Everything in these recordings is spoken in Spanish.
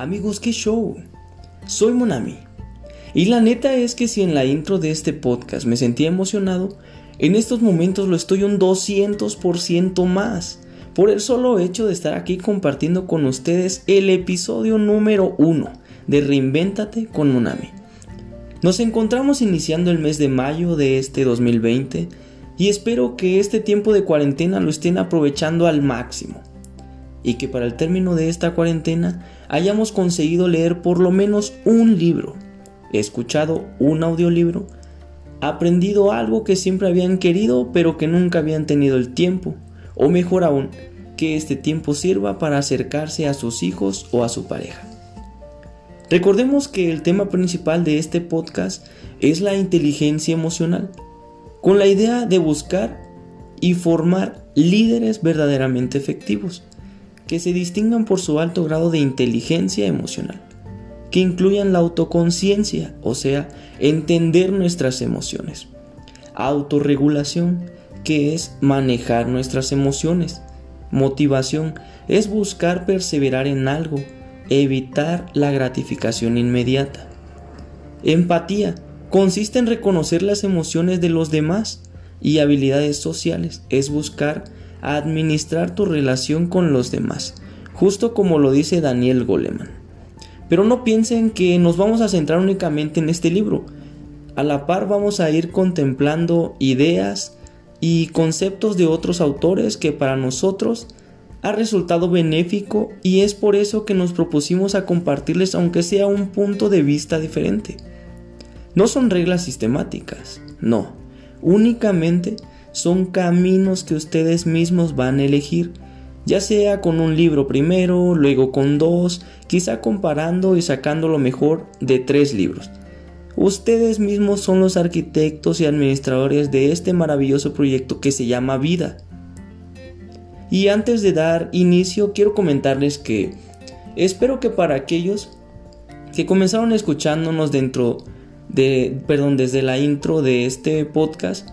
Amigos, qué show. Soy Monami. Y la neta es que si en la intro de este podcast me sentía emocionado, en estos momentos lo estoy un 200% más. Por el solo hecho de estar aquí compartiendo con ustedes el episodio número 1 de Reinvéntate con Monami. Nos encontramos iniciando el mes de mayo de este 2020 y espero que este tiempo de cuarentena lo estén aprovechando al máximo y que para el término de esta cuarentena hayamos conseguido leer por lo menos un libro, escuchado un audiolibro, aprendido algo que siempre habían querido pero que nunca habían tenido el tiempo, o mejor aún, que este tiempo sirva para acercarse a sus hijos o a su pareja. Recordemos que el tema principal de este podcast es la inteligencia emocional, con la idea de buscar y formar líderes verdaderamente efectivos que se distingan por su alto grado de inteligencia emocional, que incluyan la autoconciencia, o sea, entender nuestras emociones, autorregulación, que es manejar nuestras emociones, motivación, es buscar perseverar en algo, evitar la gratificación inmediata. Empatía consiste en reconocer las emociones de los demás y habilidades sociales es buscar administrar tu relación con los demás, justo como lo dice Daniel Goleman. Pero no piensen que nos vamos a centrar únicamente en este libro. A la par vamos a ir contemplando ideas y conceptos de otros autores que para nosotros ha resultado benéfico y es por eso que nos propusimos a compartirles aunque sea un punto de vista diferente. No son reglas sistemáticas, no, únicamente son caminos que ustedes mismos van a elegir, ya sea con un libro primero, luego con dos, quizá comparando y sacando lo mejor de tres libros. Ustedes mismos son los arquitectos y administradores de este maravilloso proyecto que se llama vida. Y antes de dar inicio, quiero comentarles que espero que para aquellos que comenzaron escuchándonos dentro de, perdón, desde la intro de este podcast,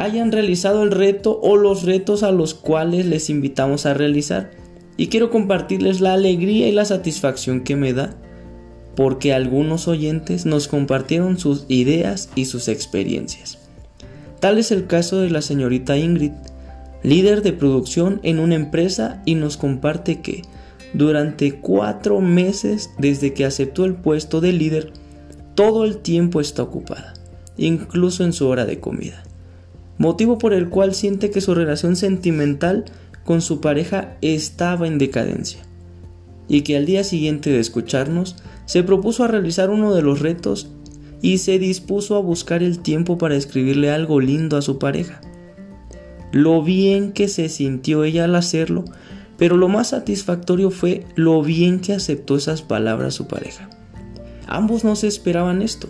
hayan realizado el reto o los retos a los cuales les invitamos a realizar. Y quiero compartirles la alegría y la satisfacción que me da porque algunos oyentes nos compartieron sus ideas y sus experiencias. Tal es el caso de la señorita Ingrid, líder de producción en una empresa y nos comparte que durante cuatro meses desde que aceptó el puesto de líder, todo el tiempo está ocupada, incluso en su hora de comida motivo por el cual siente que su relación sentimental con su pareja estaba en decadencia, y que al día siguiente de escucharnos se propuso a realizar uno de los retos y se dispuso a buscar el tiempo para escribirle algo lindo a su pareja. Lo bien que se sintió ella al hacerlo, pero lo más satisfactorio fue lo bien que aceptó esas palabras su pareja. Ambos no se esperaban esto.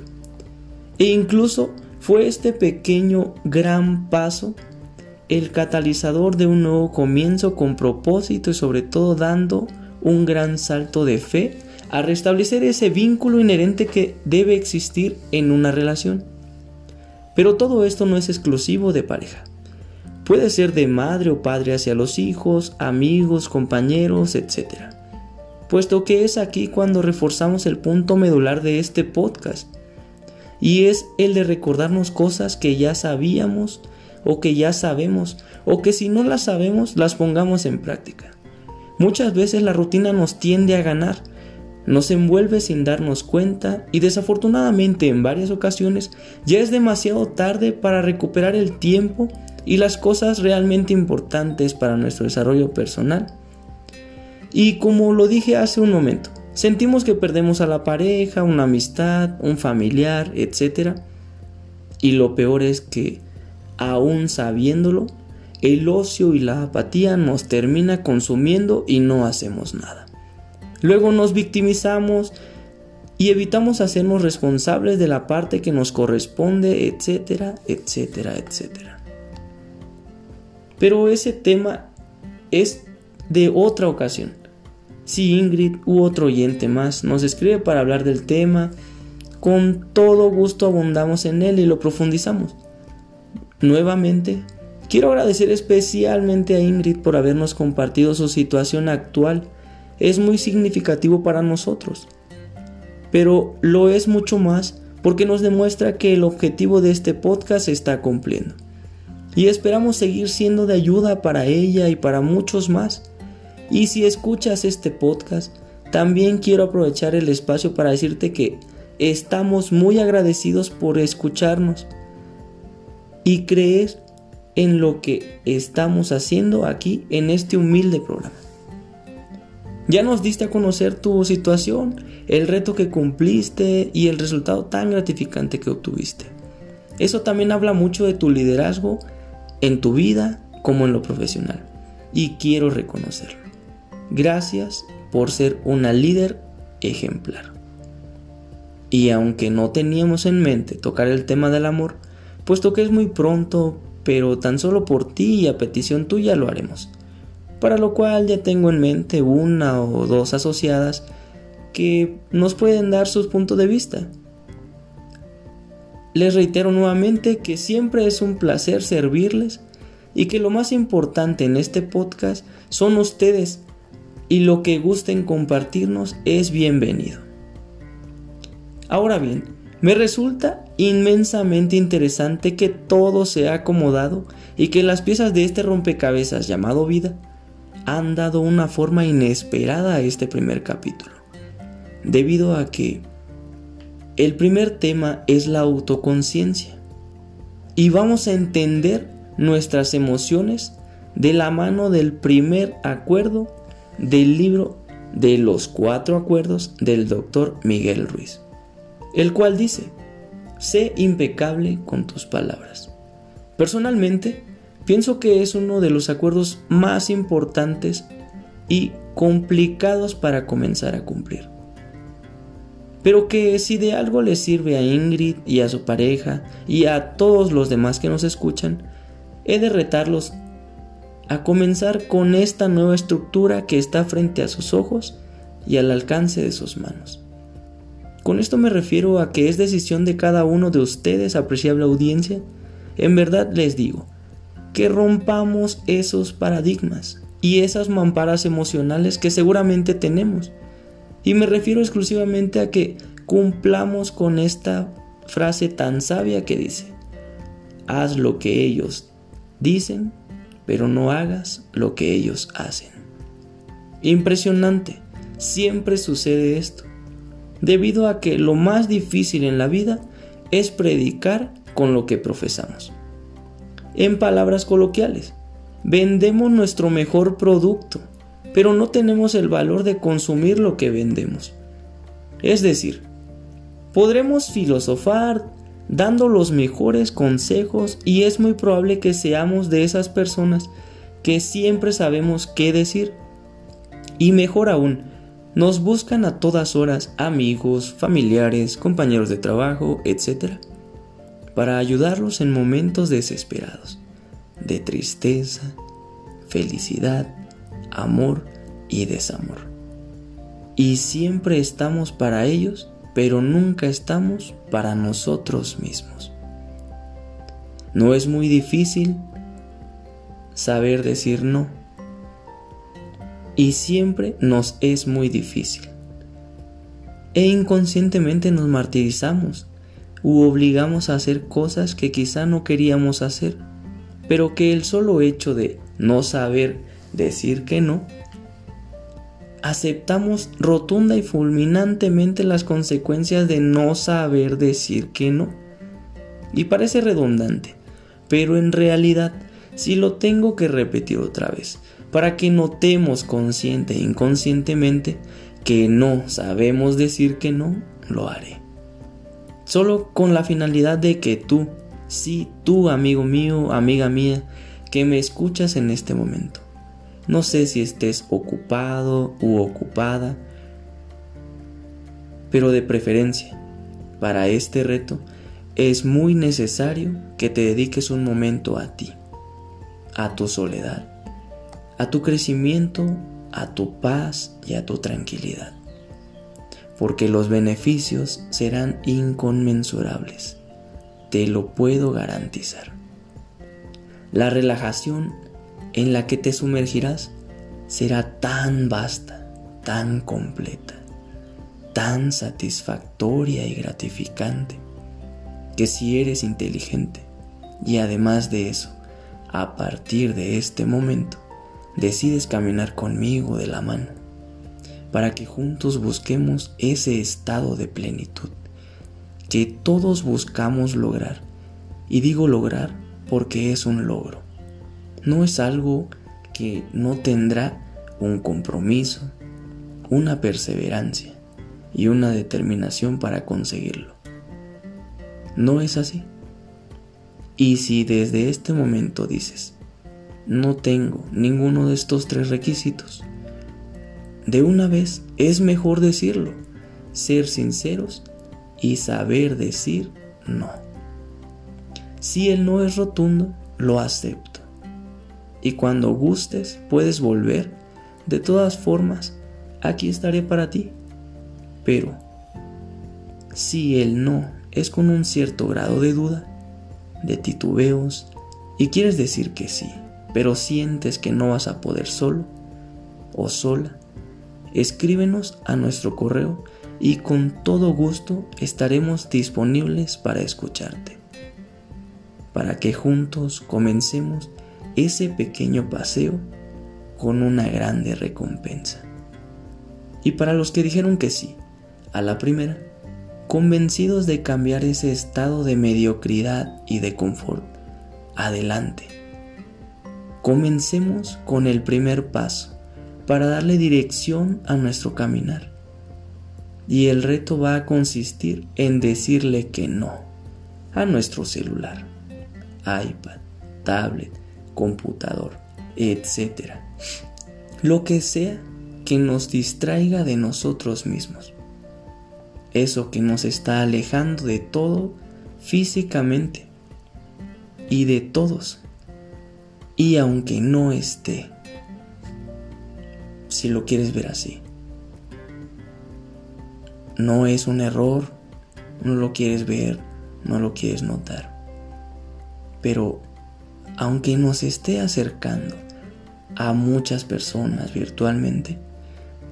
E incluso fue este pequeño gran paso el catalizador de un nuevo comienzo con propósito y sobre todo dando un gran salto de fe a restablecer ese vínculo inherente que debe existir en una relación. Pero todo esto no es exclusivo de pareja. Puede ser de madre o padre hacia los hijos, amigos, compañeros, etc. Puesto que es aquí cuando reforzamos el punto medular de este podcast y es el de recordarnos cosas que ya sabíamos o que ya sabemos o que si no las sabemos las pongamos en práctica. Muchas veces la rutina nos tiende a ganar, nos envuelve sin darnos cuenta y desafortunadamente en varias ocasiones ya es demasiado tarde para recuperar el tiempo y las cosas realmente importantes para nuestro desarrollo personal. Y como lo dije hace un momento, Sentimos que perdemos a la pareja, una amistad, un familiar, etc. Y lo peor es que, aún sabiéndolo, el ocio y la apatía nos termina consumiendo y no hacemos nada. Luego nos victimizamos y evitamos hacernos responsables de la parte que nos corresponde, etcétera, etcétera, etcétera. Pero ese tema es de otra ocasión. Si Ingrid u otro oyente más nos escribe para hablar del tema, con todo gusto abundamos en él y lo profundizamos. Nuevamente, quiero agradecer especialmente a Ingrid por habernos compartido su situación actual es muy significativo para nosotros. Pero lo es mucho más porque nos demuestra que el objetivo de este podcast se está cumpliendo. Y esperamos seguir siendo de ayuda para ella y para muchos más. Y si escuchas este podcast, también quiero aprovechar el espacio para decirte que estamos muy agradecidos por escucharnos y creer en lo que estamos haciendo aquí en este humilde programa. Ya nos diste a conocer tu situación, el reto que cumpliste y el resultado tan gratificante que obtuviste. Eso también habla mucho de tu liderazgo en tu vida como en lo profesional. Y quiero reconocerlo. Gracias por ser una líder ejemplar. Y aunque no teníamos en mente tocar el tema del amor, puesto que es muy pronto, pero tan solo por ti y a petición tuya lo haremos para lo cual ya tengo en mente una o dos asociadas que nos pueden dar sus puntos de vista. Les reitero nuevamente que siempre es un placer servirles y que lo más importante en este podcast son ustedes y lo que gusten compartirnos es bienvenido. Ahora bien, me resulta inmensamente interesante que todo se ha acomodado y que las piezas de este rompecabezas llamado vida han dado una forma inesperada a este primer capítulo, debido a que el primer tema es la autoconciencia y vamos a entender nuestras emociones de la mano del primer acuerdo del libro de los cuatro acuerdos del doctor Miguel Ruiz, el cual dice, sé impecable con tus palabras. Personalmente, Pienso que es uno de los acuerdos más importantes y complicados para comenzar a cumplir. Pero que si de algo le sirve a Ingrid y a su pareja y a todos los demás que nos escuchan, he de retarlos a comenzar con esta nueva estructura que está frente a sus ojos y al alcance de sus manos. Con esto me refiero a que es decisión de cada uno de ustedes, apreciable audiencia. En verdad les digo, que rompamos esos paradigmas y esas mamparas emocionales que seguramente tenemos. Y me refiero exclusivamente a que cumplamos con esta frase tan sabia que dice, haz lo que ellos dicen, pero no hagas lo que ellos hacen. Impresionante, siempre sucede esto, debido a que lo más difícil en la vida es predicar con lo que profesamos. En palabras coloquiales, vendemos nuestro mejor producto, pero no tenemos el valor de consumir lo que vendemos. Es decir, podremos filosofar dando los mejores consejos y es muy probable que seamos de esas personas que siempre sabemos qué decir. Y mejor aún, nos buscan a todas horas amigos, familiares, compañeros de trabajo, etc para ayudarlos en momentos desesperados, de tristeza, felicidad, amor y desamor. Y siempre estamos para ellos, pero nunca estamos para nosotros mismos. No es muy difícil saber decir no. Y siempre nos es muy difícil. E inconscientemente nos martirizamos u obligamos a hacer cosas que quizá no queríamos hacer, pero que el solo hecho de no saber decir que no, aceptamos rotunda y fulminantemente las consecuencias de no saber decir que no. Y parece redundante, pero en realidad si lo tengo que repetir otra vez, para que notemos consciente e inconscientemente que no sabemos decir que no, lo haré solo con la finalidad de que tú, sí, tú amigo mío, amiga mía, que me escuchas en este momento. No sé si estés ocupado u ocupada, pero de preferencia, para este reto, es muy necesario que te dediques un momento a ti, a tu soledad, a tu crecimiento, a tu paz y a tu tranquilidad porque los beneficios serán inconmensurables. Te lo puedo garantizar. La relajación en la que te sumergirás será tan vasta, tan completa, tan satisfactoria y gratificante, que si eres inteligente y además de eso, a partir de este momento, decides caminar conmigo de la mano, para que juntos busquemos ese estado de plenitud que todos buscamos lograr. Y digo lograr porque es un logro. No es algo que no tendrá un compromiso, una perseverancia y una determinación para conseguirlo. No es así. Y si desde este momento dices, no tengo ninguno de estos tres requisitos, de una vez es mejor decirlo, ser sinceros y saber decir no. Si el no es rotundo, lo acepto. Y cuando gustes, puedes volver. De todas formas, aquí estaré para ti. Pero, si el no es con un cierto grado de duda, de titubeos, y quieres decir que sí, pero sientes que no vas a poder solo o sola, escríbenos a nuestro correo y con todo gusto estaremos disponibles para escucharte, para que juntos comencemos ese pequeño paseo con una grande recompensa. Y para los que dijeron que sí, a la primera, convencidos de cambiar ese estado de mediocridad y de confort, adelante. Comencemos con el primer paso para darle dirección a nuestro caminar. Y el reto va a consistir en decirle que no a nuestro celular, iPad, tablet, computador, etc. Lo que sea que nos distraiga de nosotros mismos. Eso que nos está alejando de todo físicamente y de todos. Y aunque no esté, si lo quieres ver así, no es un error, no lo quieres ver, no lo quieres notar. Pero aunque nos esté acercando a muchas personas virtualmente,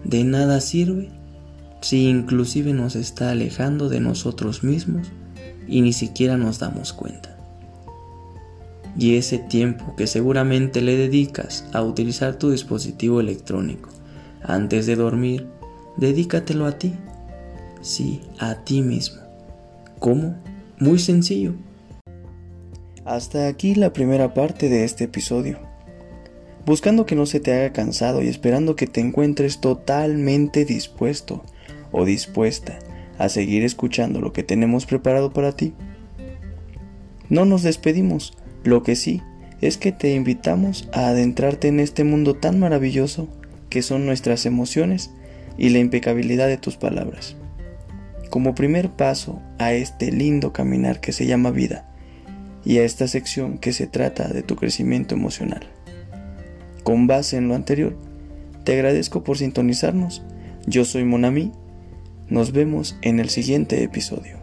de nada sirve si inclusive nos está alejando de nosotros mismos y ni siquiera nos damos cuenta. Y ese tiempo que seguramente le dedicas a utilizar tu dispositivo electrónico antes de dormir, dedícatelo a ti. Sí, a ti mismo. ¿Cómo? Muy sencillo. Hasta aquí la primera parte de este episodio buscando que no se te haga cansado y esperando que te encuentres totalmente dispuesto o dispuesta a seguir escuchando lo que tenemos preparado para ti. No nos despedimos, lo que sí es que te invitamos a adentrarte en este mundo tan maravilloso que son nuestras emociones y la impecabilidad de tus palabras. Como primer paso a este lindo caminar que se llama vida y a esta sección que se trata de tu crecimiento emocional. Con base en lo anterior, te agradezco por sintonizarnos. Yo soy Monami. Nos vemos en el siguiente episodio.